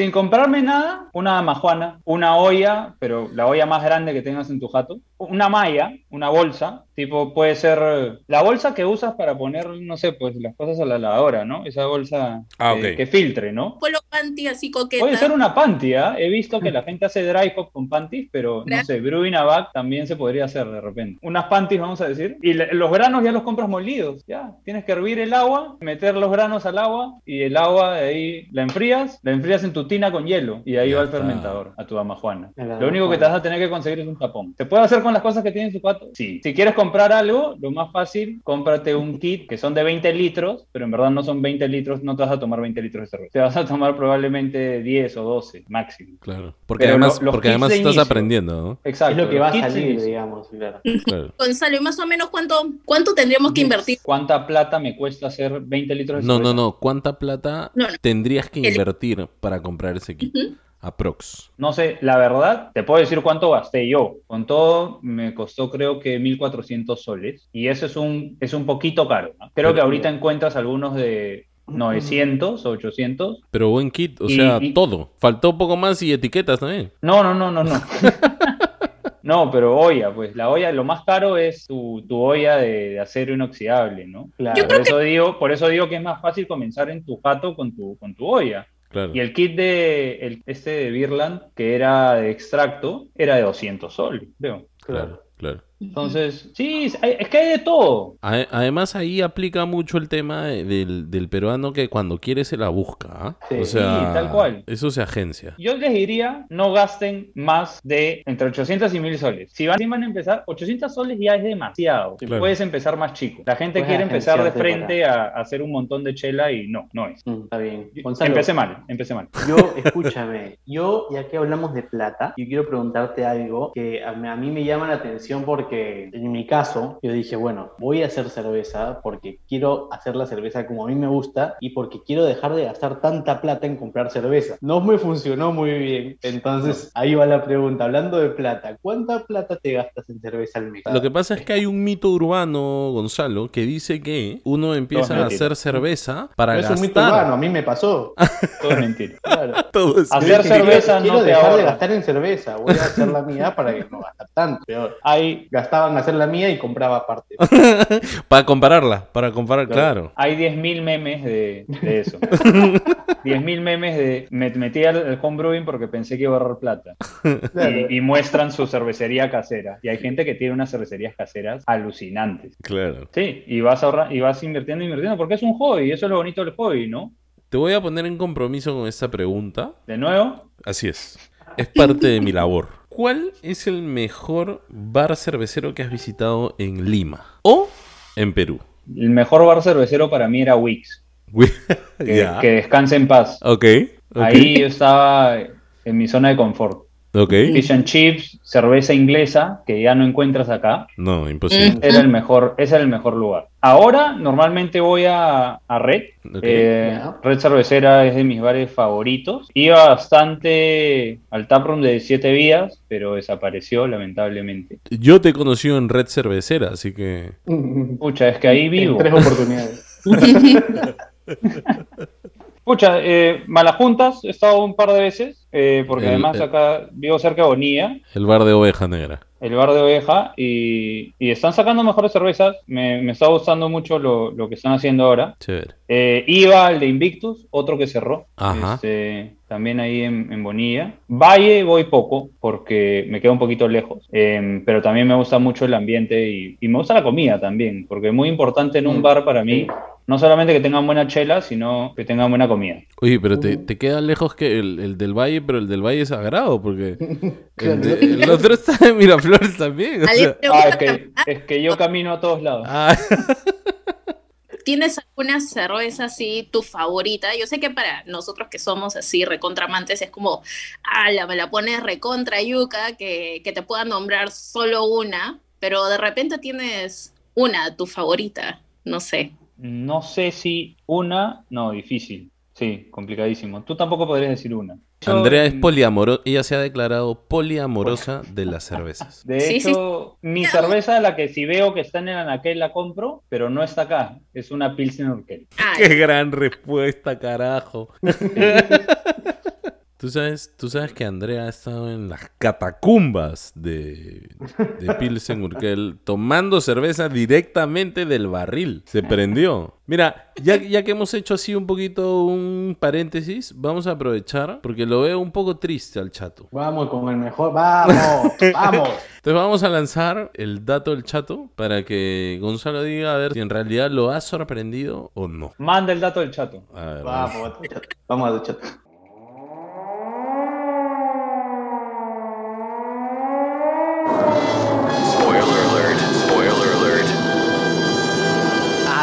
Sin comprarme nada, una damajuana, una olla, pero la olla más grande que tengas en tu jato, una malla, una bolsa, tipo puede ser eh, la bolsa que usas para poner, no sé, pues las cosas a la lavadora, ¿no? Esa bolsa Ah, eh, ok. que filtre, ¿no? Polo panty así coqueta. Puede ser una panty, ¿ah? He visto que la gente hace dry hop con panties, pero no sé, brewing a back también se podría hacer de repente. Unas panties, vamos a decir. Y le- los granos ya los compras molidos, ya. Tienes que hervir el agua, meter los granos al agua y el agua de ahí la enfrías, la enfrías en tu tina con hielo y ahí Ya va el fermentador a tu damajuana. A la Lo único que te vas a tener que conseguir es un tapón. ¿Se puede hacer con las cosas que tienes en tu cuarto? Sí. Si quieres comprar algo, lo más fácil, cómprate un kit que son de 20 litros, pero en verdad no son 20 litros, no te vas a tomar 20 litros de cerveza. Te vas a tomar probablemente 10 o 12 máximo. Claro. Porque Pero además, lo- porque además de estás inicio. aprendiendo, ¿no? Exacto. Es lo que va a salir, digamos, claro. Claro. Gonzalo, ¿y más o menos cuánto, cuánto tendríamos que invertir? ¿Cuánta plata me cuesta hacer 20 litros de No, cerveza? no, no. ¿Cuánta plata No, no. tendrías que El- invertir para comprar ese kit? Aprox. No sé, la verdad, te puedo decir cuánto gasté yo. Con todo, me costó creo que 1.400 soles. Y eso es un, es un poquito caro. ¿no? Creo Pero- que ahorita encuentras algunos de 900 o 800. Pero buen kit, o Y- sea, y- todo. Faltó un poco más y etiquetas también. No, no, no, no, no. No, pero olla, pues la olla, lo más caro es tu, tu olla de, de acero inoxidable, ¿no? Claro. Por eso, digo, por eso digo que es más fácil comenzar en tu jato con tu, con tu olla. Claro. Y el kit de el, este de Birland, que era de extracto, era de 200 soles, creo. Claro, claro. Entonces, sí, es que hay de todo. Además, ahí aplica mucho el tema del, del peruano que cuando quiere se la busca. ¿ah? O sea, tal cual. Eso se agencia. Yo les diría, no gasten más de entre 800 y 1000 soles. Si van, a empezar, 800 soles ya es demasiado. Puedes empezar más chico. La gente quiere empezar de frente a, hacer un montón de chela y no, no es. Mm, está bien. empecé mal, empecé mal. Yo, escúchame, yo ya que hablamos de plata, yo quiero preguntarte algo que a mí me llama la atención porque en mi caso, yo dije, bueno, voy a hacer cerveza porque quiero hacer la cerveza como a mí me gusta y porque quiero dejar de gastar tanta plata en comprar cerveza. No me funcionó muy bien. Entonces, ahí va la pregunta. Hablando de plata, ¿cuánta plata te gastas en cerveza al mes? Lo que pasa es que hay un mito urbano, Gonzalo, que dice que uno empieza a hacer cerveza para gastar. Es un mito urbano, a mí me pasó. Todo es mentira. Claro. Todo es hacer cerveza quiero, no dejar de gastar en cerveza. Voy a hacer la mía para que no gastar tanto. Peor. Ahí gastaban hacer la mía y compraba aparte. para compararla, para comparar, claro. Hay 10.000 memes de, eso. 10.000 memes de me metí al, homebrewing porque pensé que iba a ahorrar plata. Y, muestran su cervecería casera. Y hay gente que tiene unas cervecerías caseras alucinantes. Claro. Sí, y vas ahorrar, y vas invirtiendo, invirtiendo, porque es un hobby, eso es lo bonito del hobby, ¿no? Te voy a poner en compromiso con esta pregunta. ¿De nuevo? Así es. Es parte de mi labor. ¿Cuál es el mejor bar cervecero que has visitado en Lima o en Perú? El mejor bar cervecero para mí era Wix. que, que, descanse en paz. Ok. Ahí yo estaba en mi zona de confort. Okay. Fish and chips, cerveza inglesa, que ya no encuentras acá. No, imposible. Era el mejor, ese era el mejor lugar. Ahora, normalmente voy a, Red. Eh, Red Cervecera es de mis bares favoritos. Iba bastante al taproom de siete vías, pero desapareció, lamentablemente. Yo te he conocido en Red Cervecera, así que. Pucha, es que ahí vivo. tres oportunidades. Escucha, eh, Malajuntas he estado un par de veces, eh, porque además acá vivo cerca de Bonilla. El bar de oveja negra. El bar de oveja, y, están sacando mejores cervezas. Me, está gustando mucho lo, que están haciendo ahora. Eh, iba al de Invictus, otro que cerró. Este, también ahí en, Bonilla. Valle voy poco, porque me queda un poquito lejos. Em, pero también me gusta mucho el ambiente y, y, me gusta la comida también, porque es muy importante en un mm. bar para mí no solamente que tengan buena chela, sino que tengan buena comida. Oye, pero te, te queda lejos que el, del Valle, pero el del Valle es sagrado, porque el, otro está en Miraflores también. Ah, es, que, yo camino a todos lados. Ah. ¿Tienes alguna cerveza así, tu favorita? Yo sé que para nosotros que somos así recontramantes es como, ah, me la pones recontra yuca, que, que te pueda nombrar solo una, pero de repente tienes una, tu favorita, no sé. No sé si una, no, difícil. Sí, complicadísimo. Tú tampoco podrías decir una. Andrea es poliamorosa, ella se ha declarado poliamorosa de las cervezas. De hecho, mi cerveza, la que si veo que está en el anaquel, la compro, pero no está acá. Es una Pilsen Urquell. ¡Qué gran respuesta, carajo! ¿Tú sabes, tú sabes que Andrea ha estado en las catacumbas de, de Pilsen Urquell tomando cerveza directamente del barril. Se prendió. Mira, ya, ya que hemos hecho así un poquito un paréntesis, vamos a aprovechar porque lo veo un poco triste al chato. Vamos con el mejor, vamos, vamos. Entonces vamos a lanzar el dato del chato para que Gonzalo diga a ver si en realidad lo ha sorprendido o no. Manda el dato del chato. vamos, vamos, vamos al chato.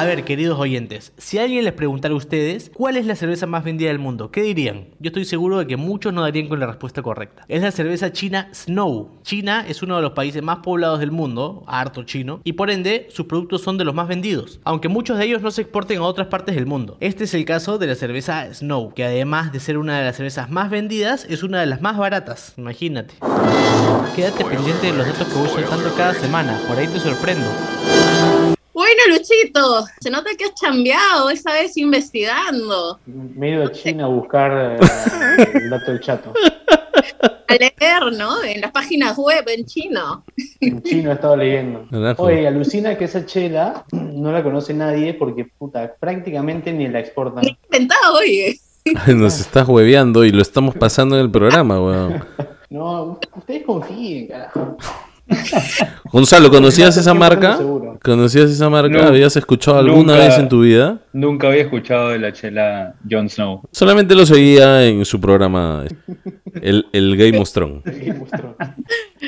Ver, queridos oyentes, si alguien les preguntara a ustedes cuál es la cerveza más vendida del mundo, ¿qué dirían? Yo estoy seguro de que muchos no darían con la respuesta correcta. Es la cerveza china Snow. China es uno de los países más poblados del mundo, harto chino, y por ende sus productos son de los más vendidos, aunque muchos de ellos no se exporten a otras partes del mundo. Este es el caso de la cerveza Snow, que además de ser una de las cervezas más vendidas, es una de las más baratas, imagínate. Quédate pendiente de los datos que voy soltando cada semana, por ahí te sorprendo. Bueno, Luchito, se nota que has chambeado esa vez investigando. Me he ido a China a buscar eh, el dato del chato. A leer, ¿no? En las páginas web en chino. En chino he estado leyendo. Oye, alucina que esa chela no la conoce nadie porque, puta, prácticamente ni la exportan. Intentado, oye. Nos estás hueveando y lo estamos pasando en el programa, weón. No, ustedes confíen, carajo. Gonzalo, ¿conocías esa marca? ¿Conocías esa marca? ¿Habías escuchado alguna vez en tu vida? Nunca había escuchado de la chela Jon Snow. Solamente lo seguía en su programa, el, el Game of Thrones.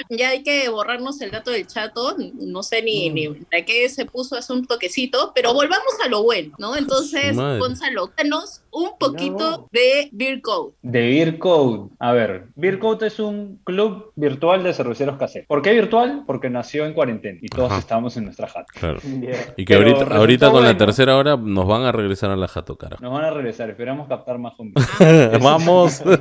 ya hay que borrarnos el dato del chato, no sé ni, ni de qué se puso hace un toquecito, pero volvamos a lo bueno, ¿no? Entonces, Gonzalo, danos un poquito de Beer Code. De Beer Code. A ver, Beer Code es un club virtual de cerveceros caseros. ¿Por qué virtual? Porque nació en cuarentena y todos estamos en nuestra jato. Claro. Y que ahorita, ahorita con la tercera hora nos van a regresar a la jato, cara. Nos van a regresar, esperamos captar más Vamos.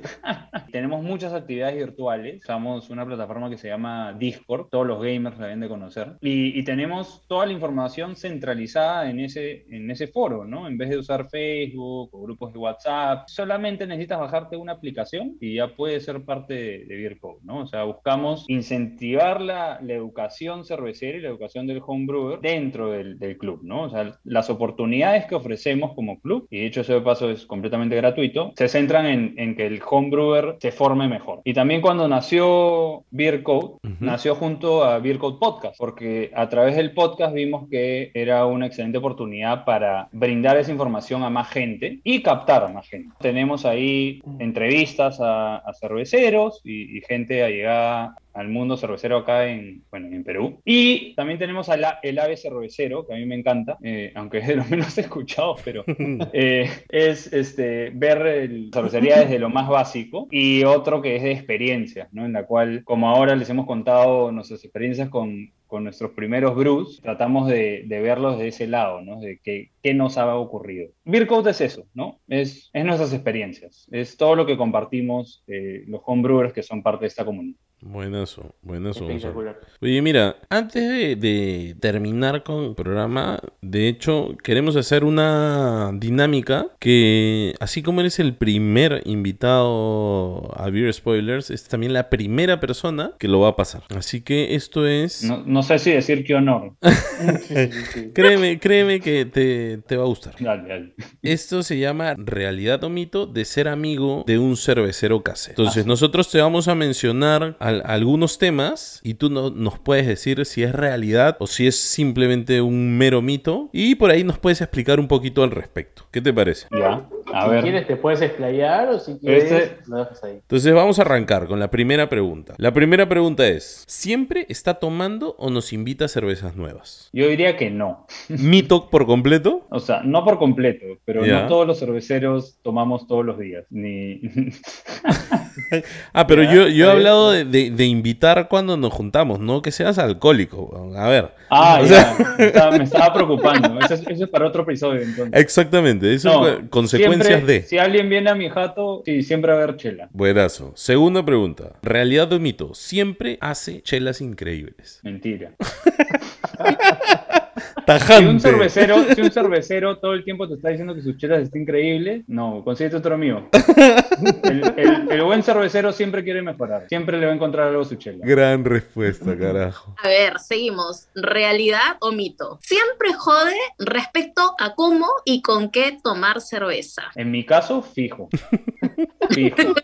Tenemos muchas actividades virtuales. Usamos una plataforma que se llama Discord. Todos los gamers la deben de conocer. Y, y, tenemos toda la información centralizada en ese, en ese foro, ¿no? En vez de usar Facebook o grupos de WhatsApp, solamente necesitas bajarte una aplicación y ya puede ser parte de, de ¿no? O sea, buscamos incentivar la, la, educación cervecera y la educación del homebrewer dentro del, del, club, ¿no? O sea, las oportunidades que ofrecemos como club, y de hecho ese paso es completamente gratuito, se centran en, en que el homebrewer se forme mejor. Y también cuando nació Beer Code, nació junto a Beer Code Podcast, porque a través del podcast vimos que era una excelente oportunidad para brindar esa información a más gente y captar a más gente. Tenemos ahí entrevistas a, cerveceros y, y gente allegada al mundo cervecero acá en, bueno, en Perú. Y también tenemos al, el ave cervecero, que a mí me encanta, eh, aunque es de los menos escuchados, pero eh, es este, ver el cervecería desde lo más básico y otro que es de experiencias, ¿no? En la cual, como ahora les hemos contado nuestras experiencias con, con nuestros primeros brews, tratamos de, de, verlos de ese lado, ¿no? De qué, qué nos ha ocurrido. Beer Code es eso, ¿no? Es, es nuestras experiencias, es todo lo que compartimos eh, los homebrewers que son parte de esta comunidad. Buenazo, buenazo. Oye, mira, antes de, terminar con el programa, de hecho, queremos hacer una dinámica que, así como eres el primer invitado a Beer Spoilers, es también la primera persona que lo va a pasar. Así que esto es... No, sé si decir qué honor. créeme, créeme que te, te va a gustar. Dale, dale. Esto se llama realidad o mito de ser amigo de un cervecero casero. Entonces, ah. nosotros te vamos a mencionar algunos temas y tú no, nos puedes decir si es realidad o si es simplemente un mero mito y por ahí nos puedes explicar un poquito al respecto. ¿Qué te parece? Ya, a si ver. quieres te puedes explayar o si quieres este lo dejas ahí. Entonces vamos a arrancar con la primera pregunta. La primera pregunta es, ¿siempre está tomando o nos invita a cervezas nuevas? Yo diría que no. ¿Mito por completo? O sea, no por completo, pero no todos los cerveceros tomamos todos los días. Ni... ah, pero yo, yo he hablado de, de, invitar cuando nos juntamos, no que seas alcohólico. A ver. Ah, ya. Me, estaba, preocupando. Eso es, para otro episodio, entonces. Exactamente. Eso es consecuencias de. Si alguien viene a mi jato, sí, siempre va a haber chela. Buenazo. Segunda pregunta. ¿Realidad o mito? Siempre hace chelas increíbles. Mentira. Si un, cervecero, si un cervecero todo el tiempo te está diciendo que sus chelas están increíbles, no, consíguete otro amigo. El, buen cervecero siempre quiere mejorar, siempre le va a encontrar algo a su chela. Gran respuesta, carajo. A ver, seguimos. ¿Realidad o mito? Siempre jode respecto a cómo y con qué tomar cerveza. En mi caso, fijo. Fijo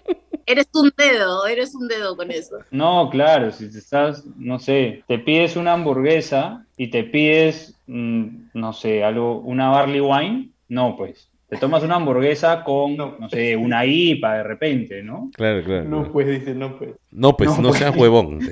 eres un dedo, eres un dedo con eso. No, claro, si te estás, no sé, te pides una hamburguesa y te pides, mm, no sé, algo, una barley wine, no, pues. Te tomas una hamburguesa con, no, sé, una IPA de repente, ¿no? Claro, claro. No, pues, dice, no, pues. No, pues, no, seas pues. huevón.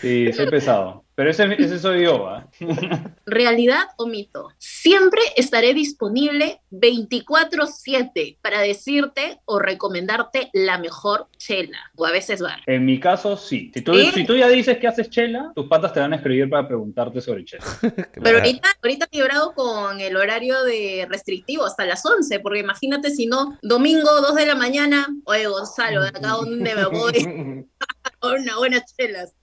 sí, soy pesado. Pero ese, ese soy yo, ¿ah? ¿Realidad o mito? Siempre estaré disponible 24-7 para decirte o recomendarte la mejor chela. O a veces va. En mi caso, sí. Si tú, si tú ya dices que haces chela, tus patas te van a escribir para preguntarte sobre chela. Pero ahorita, ahorita he librado con el horario de restrictivo hasta las 11, porque imagínate si no, domingo 2 de la mañana, oye Gonzalo, ¿de acá dónde me voy? una buena chelas.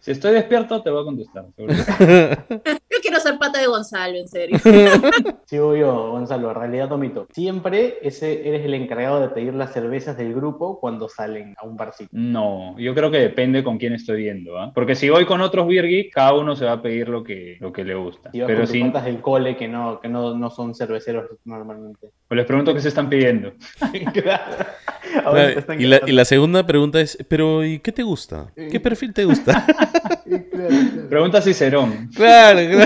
Si estoy despierto, te voy a contestar. yo quiero ser pata de Gonzalo, en serio. Sigo yo, Gonzalo, realidad o mito. Siempre ese, eres el encargado de pedir las cervezas del grupo cuando salen a un barcito. No, yo creo que depende con quién estoy viendo. ¿ah? Porque si voy con otros beer cada uno se va a pedir lo que, lo que le gusta. Si vas Pero con si... del cole que no, que no, no son cerveceros normalmente. Pues les pregunto qué se están pidiendo. y, la, y, la, segunda pregunta es, pero ¿y qué te gusta? ¿Qué perfil te gusta? Pregunta Cicerón. Claro, claro.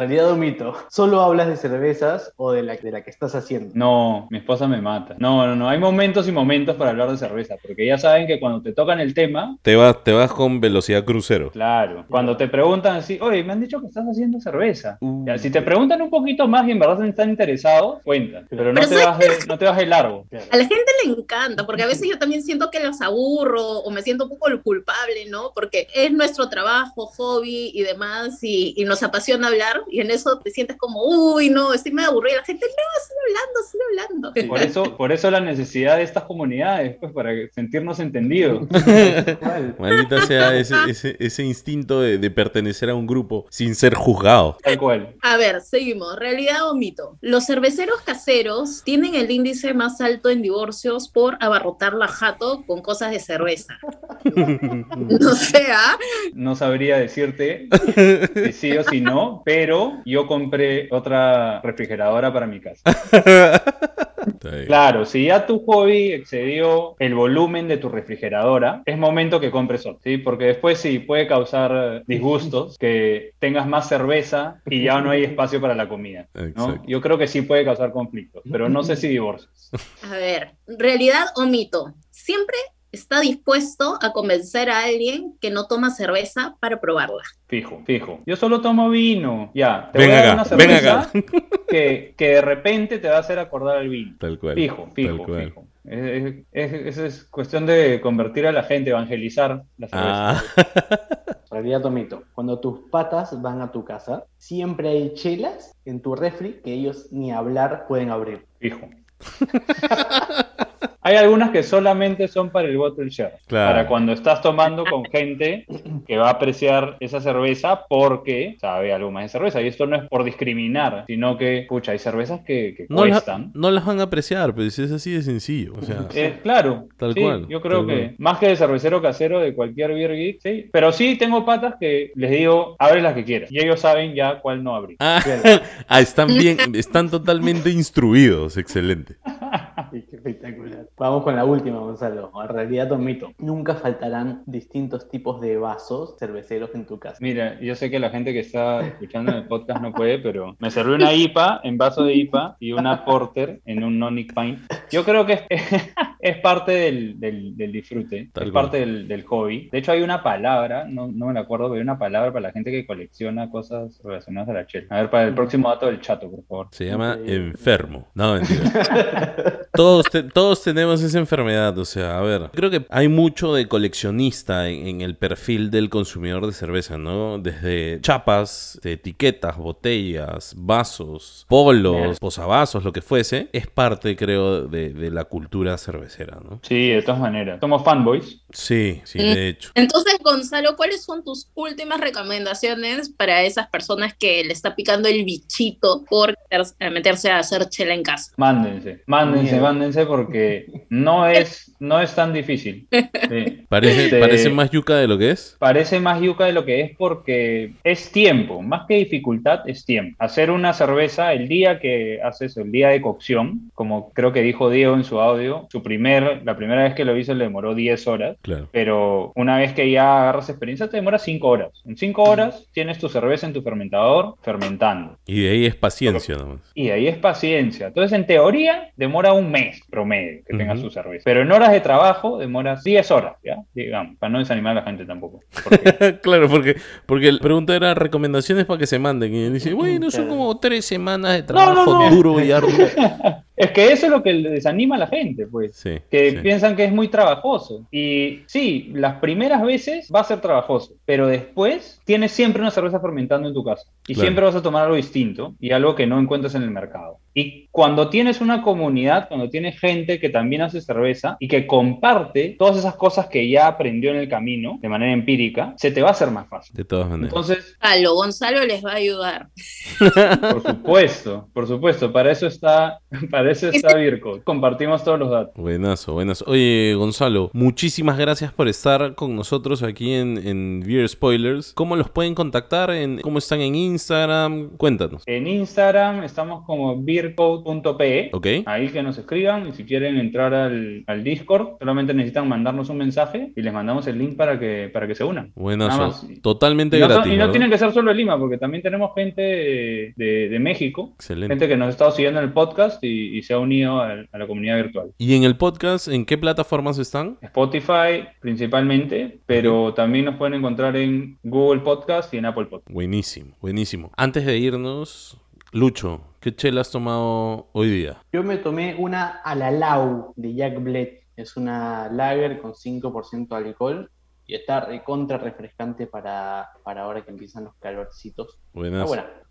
Realidad o mito. ¿Solo hablas de cervezas o de la, de la que estás haciendo? No, mi esposa me mata. No, no, no. Hay momentos y momentos para hablar de cerveza, porque ya saben que cuando te tocan el tema... Te vas, te vas con velocidad crucero. Claro. Cuando te preguntan así, oye, me han dicho que estás haciendo cerveza. Uh. si te preguntan un poquito más y en verdad están interesados, cuentan. Pero no, te, vas de, no te vas de largo. A la gente le encanta, porque a veces yo también siento que los aburro o me siento un poco culpable, ¿no? Porque es nuestro trabajo, hobby y demás, y, y nos apasiona hablar y en eso te sientes como, uy, no, estoy medio aburrida. La gente, no, sigue hablando, sigue hablando. por, eso, por eso la necesidad de estas comunidades, pues para sentirnos entendidos. Maldita sea ese, ese, ese instinto de, de, pertenecer a un grupo sin ser juzgado. Tal cual. A ver, seguimos. ¿Realidad o mito? Los cerveceros caseros tienen el índice más alto en divorcios por abarrotar la jato con cosas de cerveza. no sé, ¿ah? No sabría decirte si sí o si no, pero yo compré otra refrigeradora para mi casa. Claro, si ya tu hobby excedió el volumen de tu refrigeradora, es momento que compres otro, ¿sí? Porque después sí puede causar disgustos que tengas más cerveza y ya no hay espacio para la comida, ¿no? Yo creo que sí puede causar conflictos, pero no sé si divorcios. A ver, realidad o mito. Siempre está dispuesto a convencer a alguien que no toma cerveza para probarla. Fijo, fijo. Yo solo tomo vino. Ya, te voy a dar una cerveza Que, que, de repente te va a hacer acordar al vino. Tal cual. Fijo, fijo, fijo. Es, es, es, cuestión de convertir a la gente, evangelizar la cerveza. Ah. Realidad Tomito, cuando tus patas van a tu casa, siempre hay chelas en tu refri que ellos ni hablar pueden abrir. Fijo. Hay algunas que solamente son para el bottle share. Para cuando estás tomando con gente que va a apreciar esa cerveza porque sabe algo más de cerveza. Y esto no es por discriminar, sino que, pucha, hay cervezas que, no cuestan. no las van a apreciar, pero es así de sencillo. O sea, claro. Tal cual. Yo creo que más que de cervecero casero de cualquier beer geek, sí. Pero sí tengo patas que les digo, abre las que quieras. Y ellos saben ya cuál no abrir. Ah, ah están bien, están totalmente instruidos. Excelente. espectacular. Vamos con la última, Gonzalo. En realidad, un mito. Nunca faltarán distintos tipos de vasos cerveceros en tu casa. Mira, yo sé que la gente que está escuchando el podcast no puede, pero me serví una IPA en vaso de IPA y una Porter en un Nonic Pint. Yo creo que es, es parte del, del, disfrute, es parte del, del, hobby. De hecho, hay una palabra, no, no me la acuerdo, pero hay una palabra para la gente que colecciona cosas relacionadas a la chela. A ver, para el próximo dato del chato, por favor. Se llama enfermo. No, mentira. todos, todos tenemos esa enfermedad, o sea, a ver, creo que hay mucho de coleccionista en, el perfil del consumidor de cerveza, ¿no? Desde chapas, etiquetas, botellas, vasos, polos, posavasos, lo que fuese, es parte, creo, de, de la cultura cervecera, ¿no? Sí, de todas maneras. Somos fanboys. Sí, sí, de hecho. Entonces, Gonzalo, ¿cuáles son tus últimas recomendaciones para esas personas que le está picando el bichito por meterse a hacer chela en casa? Mándense, mándense, mándense porque no es, no es tan difícil. Parece, este, parece más yuca de lo que es. Parece más yuca de lo que es porque es tiempo, más que dificultad, es tiempo. Hacer una cerveza el día que haces, el día de cocción, como creo que dijo Diego en su audio, su primer, la primera vez que lo hizo le demoró 10 horas pero una vez que ya agarras experiencia, te demora 5 horas. En 5 horas tienes tu cerveza en tu fermentador fermentando. Y de ahí es paciencia Y de ahí es paciencia. Entonces, en teoría, demora un mes promedio que tengas tu cerveza. Pero en horas de trabajo, demora 10 horas, ¿ya? Digamos, para no desanimar a la gente tampoco. claro, porque, porque la pregunta era recomendaciones para que se manden. Y dice, bueno, son como 3 semanas de trabajo duro y arduo. Es que eso es lo que desanima a la gente, pues. que piensan que es muy trabajoso. Y sí, las primeras veces va a ser trabajoso, pero después tienes siempre una cerveza fermentando en tu casa. Y siempre vas a tomar algo distinto y algo que no encuentras en el mercado. Y cuando tienes una comunidad, cuando tienes gente que también hace cerveza y que comparte todas esas cosas que ya aprendió en el camino de manera empírica, se te va a hacer más fácil. De todas maneras. Entonces, Gonzalo, Gonzalo les va a ayudar. Por supuesto, por supuesto. Para eso está, para eso está Virco. Compartimos todos los datos. Buenazo, buenazo. Oye, Gonzalo, muchísimas gracias por estar con nosotros aquí en, en Beer Spoilers. ¿Cómo los pueden contactar? En, ¿Cómo están en Instagram? Cuéntanos. En Instagram estamos como Beer Ok. Ahí que nos escriban y si quieren entrar al, al Discord, solamente necesitan mandarnos un mensaje y les mandamos el link para que, para que se unan. Buenas. Totalmente Y no, gratis. y no ¿verdad? tienen que ser solo de Lima, porque también tenemos gente de, de- de México, Excelente. gente que nos ha estado siguiendo en el podcast y, y se ha unido a, a la comunidad virtual. ¿Y en el podcast, en qué plataformas están? Spotify principalmente, pero también nos pueden encontrar en Google Podcast y en Apple Podcast. Buenísimo, buenísimo. Antes de irnos, Lucho, ¿qué chela has tomado hoy día? Yo me tomé una Alalau de Jack Bled. Es una lager con 5% de alcohol y está recontra refrescante para, para ahora que empiezan los calorcitos. Buena.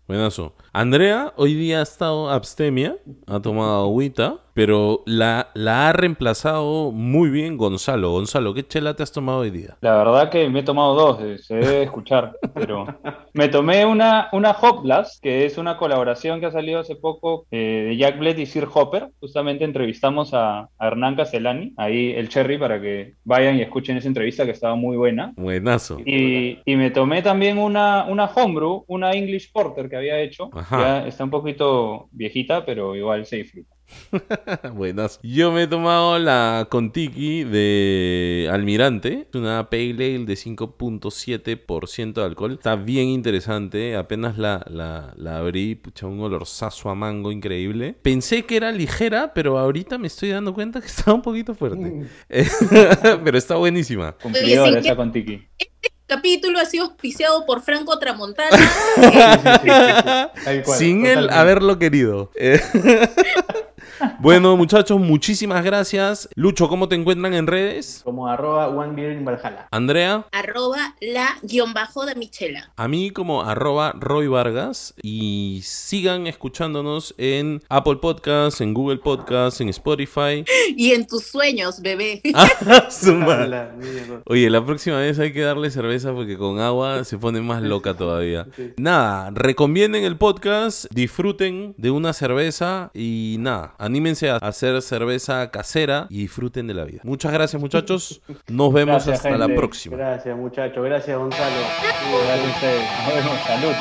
Buenazo. Andrea hoy día ha estado abstemia, ha tomado agüita, pero la, la ha reemplazado muy bien Gonzalo. Gonzalo, ¿qué chela te has tomado hoy día? La verdad que me he tomado dos, eh, se debe escuchar, pero me tomé una, una Hop Blast, que es una colaboración que ha salido hace poco eh, de Jack Bled y Sir Hopper. Justamente entrevistamos a, a Hernán Castellani, ahí el Cherry, para que vayan y escuchen esa entrevista que estaba muy buena. Buenazo. Y, y me tomé también una, una homebrew, una English Porter que había hecho. Ajá. Ya está un poquito viejita, pero igual se disfruta. Buenas. Yo me he tomado la Contiki de Almirante, Es una Pale Ale de 5.7% de alcohol. Está bien interesante. Apenas la, la, la abrí, pucha, un olorzazo a mango increíble. Pensé que era ligera, pero ahorita me estoy dando cuenta que está un poquito fuerte. pero está buenísima. Cumplidora esa ¿qué- con Tiki. Capítulo ha sido auspiciado por Franco Tramontana. Cual, Sin él totalmente. haberlo querido. Eh, bueno, muchachos, muchísimas gracias. Lucho, ¿cómo te encuentran en redes? Como arroba one beer in Valhalla. Andrea. arroba la guion bajo de Michela. A mí como arroba Roy Vargas y sigan escuchándonos en Apple Podcasts, en Google Podcasts, en Spotify. Y en tus sueños, bebé. Ah. Oye, la próxima vez hay que darle cerveza porque con agua se pone más loca todavía. Nada, recomienden el podcast, disfruten de una cerveza y nada, anímense a hacer cerveza casera y disfruten de la vida. Muchas gracias muchachos, nos vemos Gracias, hasta la próxima. Gracias, muchachos. Gracias, Gonzalo. Gracias a ustedes. Nos vemos. Salud.